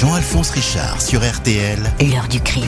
Jean-Alphonse Richard sur RTL. L'heure du crime.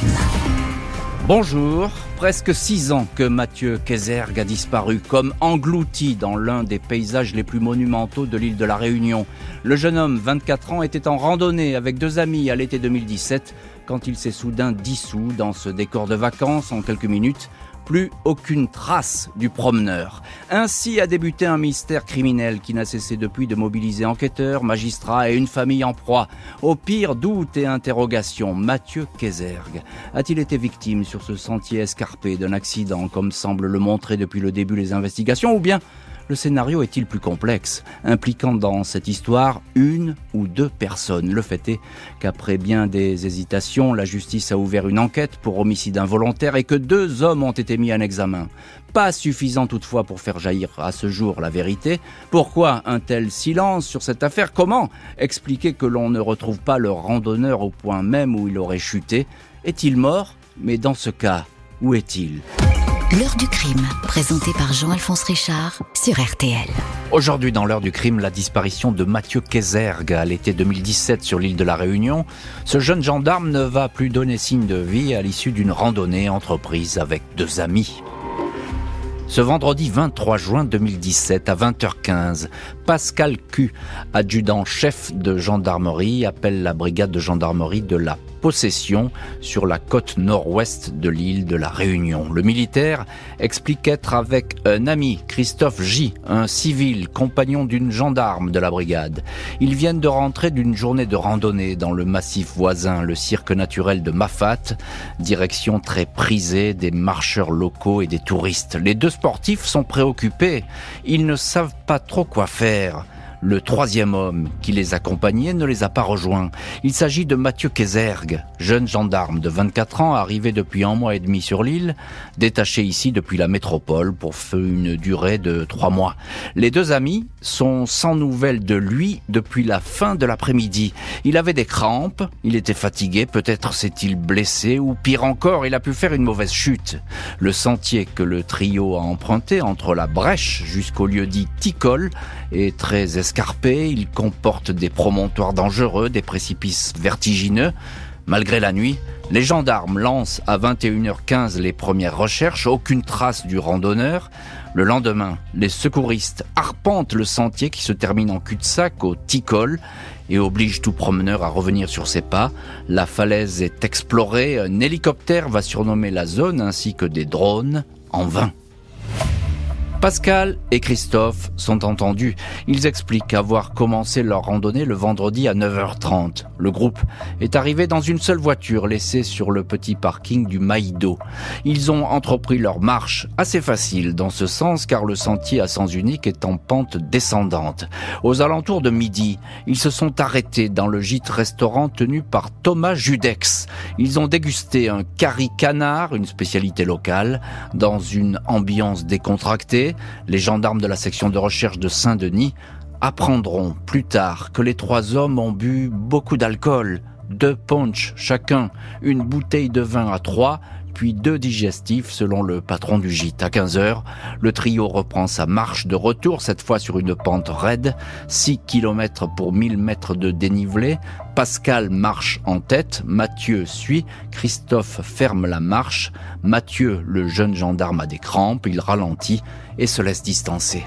Bonjour. Presque six ans que Mathieu Kézergue a disparu, comme englouti dans l'un des paysages les plus monumentaux de l'île de la Réunion. Le jeune homme, 24 ans, était en randonnée avec deux amis à l'été 2017 quand il s'est soudain dissous dans ce décor de vacances en quelques minutes plus aucune trace du promeneur. Ainsi a débuté un mystère criminel qui n'a cessé depuis de mobiliser enquêteurs, magistrats et une famille en proie. Au pire doute et interrogation, Mathieu Kézergue a-t-il été victime sur ce sentier escarpé d'un accident comme semble le montrer depuis le début les investigations ou bien le scénario est-il plus complexe, impliquant dans cette histoire une ou deux personnes? Le fait est qu'après bien des hésitations, la justice a ouvert une enquête pour homicide involontaire et que deux hommes ont été mis en examen. Pas suffisant toutefois pour faire jaillir à ce jour la vérité. Pourquoi un tel silence sur cette affaire? Comment expliquer que l'on ne retrouve pas le randonneur au point même où il aurait chuté? Est-il mort? Mais dans ce cas, où est-il? L'heure du crime, présenté par Jean-Alphonse Richard sur RTL. Aujourd'hui, dans l'heure du crime, la disparition de Mathieu Kézergue à l'été 2017 sur l'île de la Réunion. Ce jeune gendarme ne va plus donner signe de vie à l'issue d'une randonnée entreprise avec deux amis. Ce vendredi 23 juin 2017 à 20h15, Pascal Q, adjudant-chef de gendarmerie, appelle la brigade de gendarmerie de la possession sur la côte nord-ouest de l'île de la Réunion. Le militaire explique être avec un ami, Christophe J, un civil, compagnon d'une gendarme de la brigade. Ils viennent de rentrer d'une journée de randonnée dans le massif voisin, le cirque naturel de Mafat, direction très prisée des marcheurs locaux et des touristes. Les deux sportifs sont préoccupés. Ils ne savent pas trop quoi faire. Le troisième homme qui les accompagnait ne les a pas rejoints. Il s'agit de Mathieu Kézergue, jeune gendarme de 24 ans arrivé depuis un mois et demi sur l'île, détaché ici depuis la métropole pour une durée de trois mois. Les deux amis sont sans nouvelles de lui depuis la fin de l'après-midi. Il avait des crampes, il était fatigué, peut-être s'est-il blessé ou pire encore, il a pu faire une mauvaise chute. Le sentier que le trio a emprunté entre la brèche jusqu'au lieu dit Ticole est très escarpé, il comporte des promontoires dangereux, des précipices vertigineux. Malgré la nuit, les gendarmes lancent à 21h15 les premières recherches, aucune trace du randonneur. Le lendemain, les secouristes arpentent le sentier qui se termine en cul-de-sac au Ticol et oblige tout promeneur à revenir sur ses pas. La falaise est explorée, un hélicoptère va surnommer la zone ainsi que des drones en vain. Pascal et Christophe sont entendus. Ils expliquent avoir commencé leur randonnée le vendredi à 9h30. Le groupe est arrivé dans une seule voiture laissée sur le petit parking du Maïdo. Ils ont entrepris leur marche assez facile dans ce sens car le sentier à sens unique est en pente descendante. Aux alentours de midi, ils se sont arrêtés dans le gîte restaurant tenu par Thomas Judex. Ils ont dégusté un curry canard, une spécialité locale, dans une ambiance décontractée les gendarmes de la section de recherche de Saint-Denis apprendront plus tard que les trois hommes ont bu beaucoup d'alcool, deux punch chacun, une bouteille de vin à trois, puis deux digestifs selon le patron du gîte. À 15 heures, le trio reprend sa marche de retour, cette fois sur une pente raide, 6 km pour 1000 mètres de dénivelé. Pascal marche en tête, Mathieu suit, Christophe ferme la marche, Mathieu, le jeune gendarme, a des crampes, il ralentit et se laisse distancer.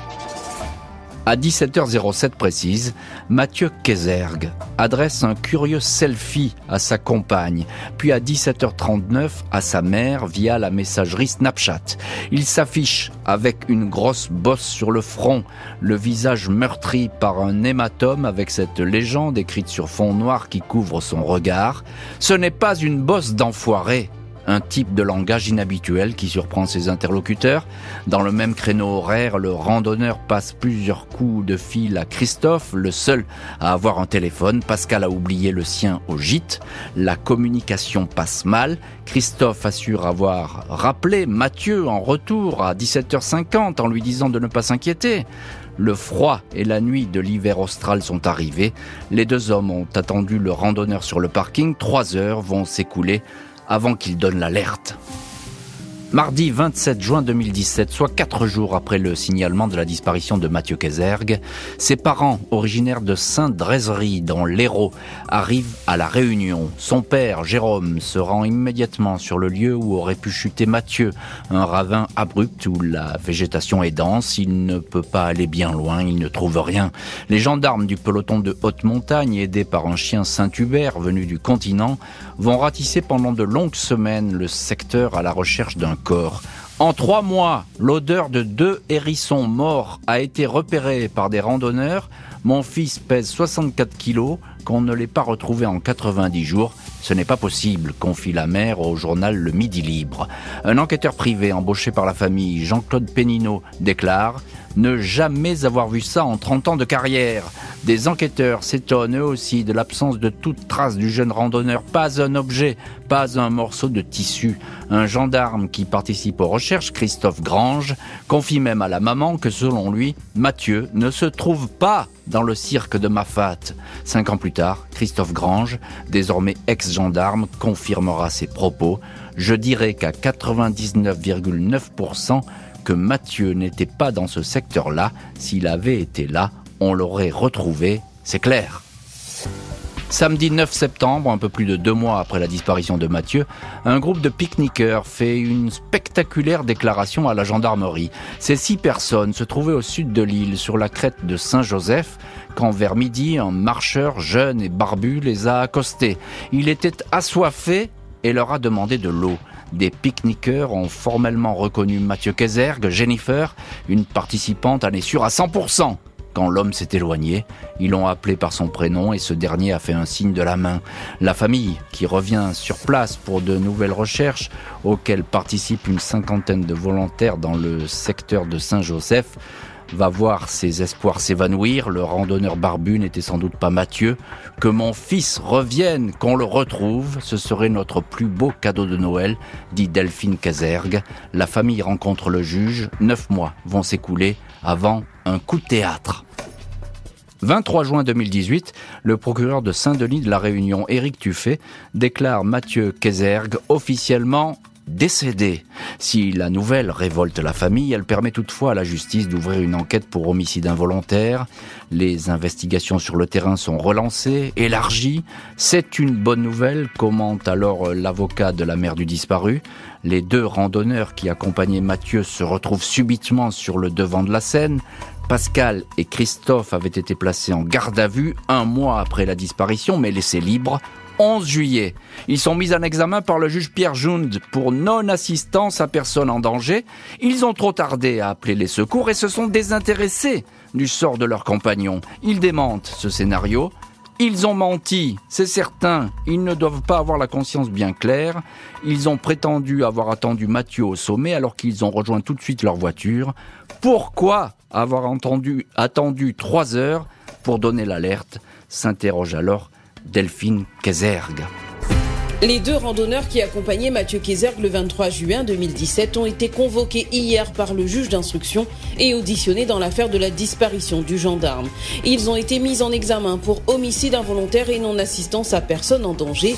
À 17h07 précise, Mathieu Kézergue adresse un curieux selfie à sa compagne, puis à 17h39 à sa mère via la messagerie Snapchat. Il s'affiche avec une grosse bosse sur le front, le visage meurtri par un hématome avec cette légende écrite sur fond noir qui couvre son regard. Ce n'est pas une bosse d'enfoiré, un type de langage inhabituel qui surprend ses interlocuteurs. Dans le même créneau horaire, le randonneur passe plusieurs coups de fil à Christophe, le seul à avoir un téléphone. Pascal a oublié le sien au gîte. La communication passe mal. Christophe assure avoir rappelé Mathieu en retour à 17h50 en lui disant de ne pas s'inquiéter. Le froid et la nuit de l'hiver austral sont arrivés. Les deux hommes ont attendu le randonneur sur le parking. Trois heures vont s'écouler avant qu'il donne l'alerte. Mardi 27 juin 2017, soit quatre jours après le signalement de la disparition de Mathieu Kézergue, ses parents, originaires de Saint-Drézerie dans l'Hérault, arrivent à La Réunion. Son père, Jérôme, se rend immédiatement sur le lieu où aurait pu chuter Mathieu, un ravin abrupt où la végétation est dense, il ne peut pas aller bien loin, il ne trouve rien. Les gendarmes du peloton de haute montagne, aidés par un chien Saint-Hubert venu du continent, vont ratisser pendant de longues semaines le secteur à la recherche d'un En trois mois, l'odeur de deux hérissons morts a été repérée par des randonneurs. Mon fils pèse 64 kilos, qu'on ne l'ait pas retrouvé en 90 jours. Ce n'est pas possible, confie la mère au journal Le Midi Libre. Un enquêteur privé embauché par la famille, Jean-Claude Pénineau, déclare ne jamais avoir vu ça en 30 ans de carrière. Des enquêteurs s'étonnent eux aussi de l'absence de toute trace du jeune randonneur, pas un objet, pas un morceau de tissu. Un gendarme qui participe aux recherches, Christophe Grange, confie même à la maman que selon lui, Mathieu ne se trouve pas dans le cirque de Mafat. Cinq ans plus tard, Christophe Grange, désormais ex-gendarme, confirmera ses propos. Je dirais qu'à 99,9%, que Mathieu n'était pas dans ce secteur-là. S'il avait été là, on l'aurait retrouvé, c'est clair. Samedi 9 septembre, un peu plus de deux mois après la disparition de Mathieu, un groupe de pique-niqueurs fait une spectaculaire déclaration à la gendarmerie. Ces six personnes se trouvaient au sud de l'île, sur la crête de Saint-Joseph, quand vers midi, un marcheur jeune et barbu les a accostés. Il était assoiffé et leur a demandé de l'eau. Des pique-niqueurs ont formellement reconnu Mathieu Kézergue, Jennifer, une participante à sûr à 100%. Quand l'homme s'est éloigné, ils l'ont appelé par son prénom et ce dernier a fait un signe de la main. La famille, qui revient sur place pour de nouvelles recherches, auxquelles participent une cinquantaine de volontaires dans le secteur de Saint-Joseph, va voir ses espoirs s'évanouir. Le randonneur barbu n'était sans doute pas Mathieu. Que mon fils revienne, qu'on le retrouve, ce serait notre plus beau cadeau de Noël, dit Delphine Casergue. La famille rencontre le juge. Neuf mois vont s'écouler avant un coup de théâtre. 23 juin 2018, le procureur de Saint-Denis de la Réunion, Éric Tuffet, déclare Mathieu Kézergue officiellement décédé. Si la nouvelle révolte la famille, elle permet toutefois à la justice d'ouvrir une enquête pour homicide involontaire. Les investigations sur le terrain sont relancées, élargies. C'est une bonne nouvelle, commente alors l'avocat de la mère du disparu. Les deux randonneurs qui accompagnaient Mathieu se retrouvent subitement sur le devant de la scène. Pascal et Christophe avaient été placés en garde à vue un mois après la disparition, mais laissés libres 11 juillet. Ils sont mis en examen par le juge Pierre Jund pour non-assistance à personne en danger. Ils ont trop tardé à appeler les secours et se sont désintéressés du sort de leurs compagnons. Ils démentent ce scénario. Ils ont menti, c'est certain. Ils ne doivent pas avoir la conscience bien claire. Ils ont prétendu avoir attendu Mathieu au sommet alors qu'ils ont rejoint tout de suite leur voiture. Pourquoi avoir attendu trois heures pour donner l'alerte s'interroge alors Delphine Kézergue. Les deux randonneurs qui accompagnaient Mathieu Kézergue le 23 juin 2017 ont été convoqués hier par le juge d'instruction et auditionnés dans l'affaire de la disparition du gendarme. Ils ont été mis en examen pour homicide involontaire et non-assistance à personne en danger.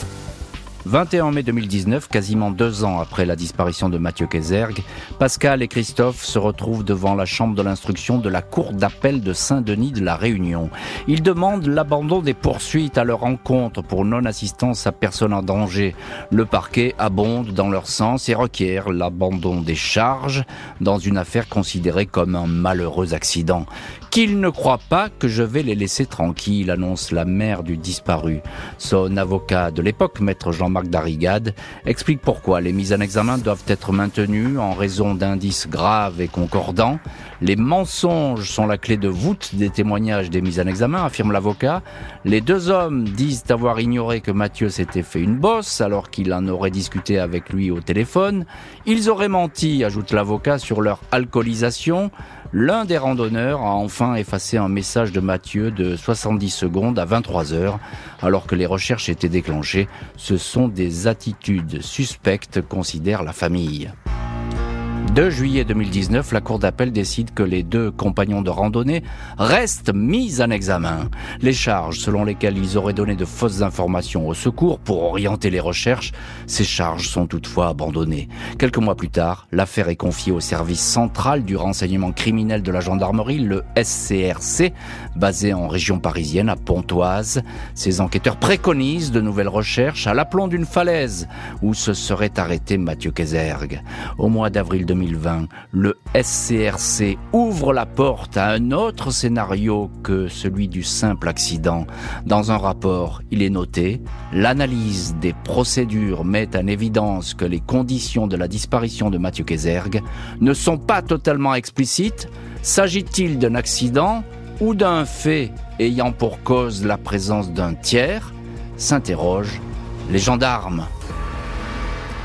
21 mai 2019, quasiment deux ans après la disparition de Mathieu Kézergue, Pascal et Christophe se retrouvent devant la chambre de l'instruction de la Cour d'appel de Saint-Denis de la Réunion. Ils demandent l'abandon des poursuites à leur encontre pour non-assistance à personne en danger. Le parquet abonde dans leur sens et requiert l'abandon des charges dans une affaire considérée comme un malheureux accident. Qu'ils ne croient pas que je vais les laisser tranquilles, annonce la mère du disparu. Son avocat de l'époque, maître Jean-Marc Darigade, explique pourquoi les mises en examen doivent être maintenues en raison d'indices graves et concordants. Les mensonges sont la clé de voûte des témoignages des mises en examen, affirme l'avocat. Les deux hommes disent avoir ignoré que Mathieu s'était fait une bosse alors qu'il en aurait discuté avec lui au téléphone. Ils auraient menti, ajoute l'avocat, sur leur alcoolisation. L'un des randonneurs a enfin effacé un message de Mathieu de 70 secondes à 23 heures, alors que les recherches étaient déclenchées. Ce sont des attitudes suspectes, considère la famille. 2 juillet 2019, la Cour d'appel décide que les deux compagnons de randonnée restent mis en examen. Les charges selon lesquelles ils auraient donné de fausses informations au secours pour orienter les recherches, ces charges sont toutefois abandonnées. Quelques mois plus tard, l'affaire est confiée au service central du renseignement criminel de la gendarmerie, le SCRC, basé en région parisienne à Pontoise. Ces enquêteurs préconisent de nouvelles recherches à l'aplomb d'une falaise où se serait arrêté Mathieu Kézergue. Au mois d'avril 2020, le SCRC ouvre la porte à un autre scénario que celui du simple accident. Dans un rapport, il est noté, l'analyse des procédures met en évidence que les conditions de la disparition de Mathieu Kézergue ne sont pas totalement explicites. S'agit-il d'un accident ou d'un fait ayant pour cause la présence d'un tiers? S'interrogent les gendarmes.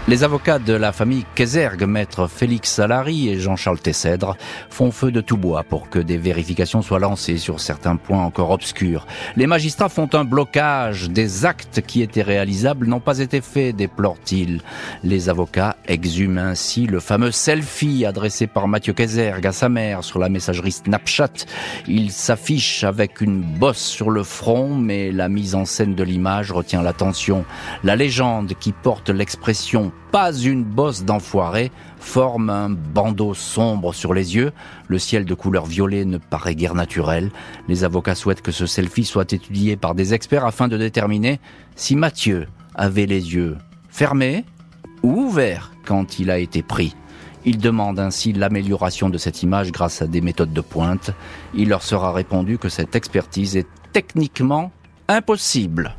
Les avocats de la famille Kézergue, maître Félix Salary et Jean-Charles Tessèdre, font feu de tout bois pour que des vérifications soient lancées sur certains points encore obscurs. Les magistrats font un blocage. Des actes qui étaient réalisables n'ont pas été faits, déplorent-ils. Les avocats exhument ainsi le fameux selfie adressé par Mathieu Kézergue à sa mère sur la messagerie Snapchat. Il s'affiche avec une bosse sur le front, mais la mise en scène de l'image retient l'attention. La légende qui porte l'expression pas une bosse d'enfoiré, forme un bandeau sombre sur les yeux. Le ciel de couleur violet ne paraît guère naturel. Les avocats souhaitent que ce selfie soit étudié par des experts afin de déterminer si Mathieu avait les yeux fermés ou ouverts quand il a été pris. Ils demandent ainsi l'amélioration de cette image grâce à des méthodes de pointe. Il leur sera répondu que cette expertise est techniquement impossible.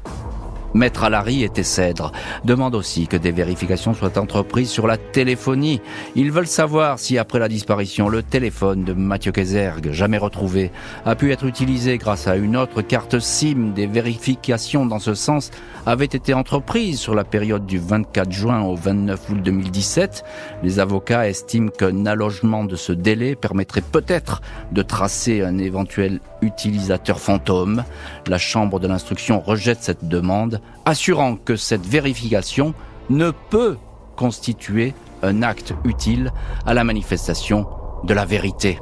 Maître Alary et Cèdre demandent aussi que des vérifications soient entreprises sur la téléphonie. Ils veulent savoir si après la disparition, le téléphone de Mathieu Kézergue, jamais retrouvé, a pu être utilisé grâce à une autre carte SIM. Des vérifications dans ce sens avaient été entreprises sur la période du 24 juin au 29 août 2017. Les avocats estiment qu'un allogement de ce délai permettrait peut-être de tracer un éventuel utilisateur fantôme. La Chambre de l'instruction rejette cette demande assurant que cette vérification ne peut constituer un acte utile à la manifestation de la vérité.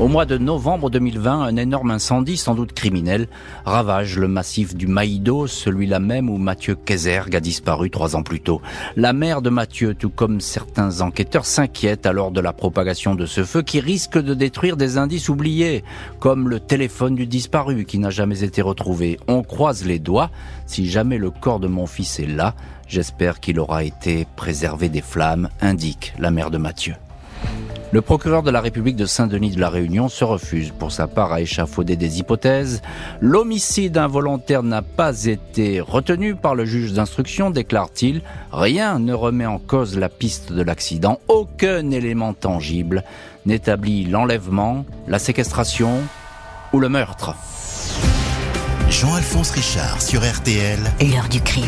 Au mois de novembre 2020, un énorme incendie, sans doute criminel, ravage le massif du Maïdo, celui-là même où Mathieu Kézergue a disparu trois ans plus tôt. La mère de Mathieu, tout comme certains enquêteurs, s'inquiète alors de la propagation de ce feu qui risque de détruire des indices oubliés, comme le téléphone du disparu qui n'a jamais été retrouvé. On croise les doigts. Si jamais le corps de mon fils est là, j'espère qu'il aura été préservé des flammes, indique la mère de Mathieu. Le procureur de la République de Saint-Denis de la Réunion se refuse pour sa part à échafauder des hypothèses. L'homicide involontaire n'a pas été retenu par le juge d'instruction, déclare-t-il. Rien ne remet en cause la piste de l'accident. Aucun élément tangible n'établit l'enlèvement, la séquestration ou le meurtre. Jean-Alphonse Richard sur RTL. L'heure du crime.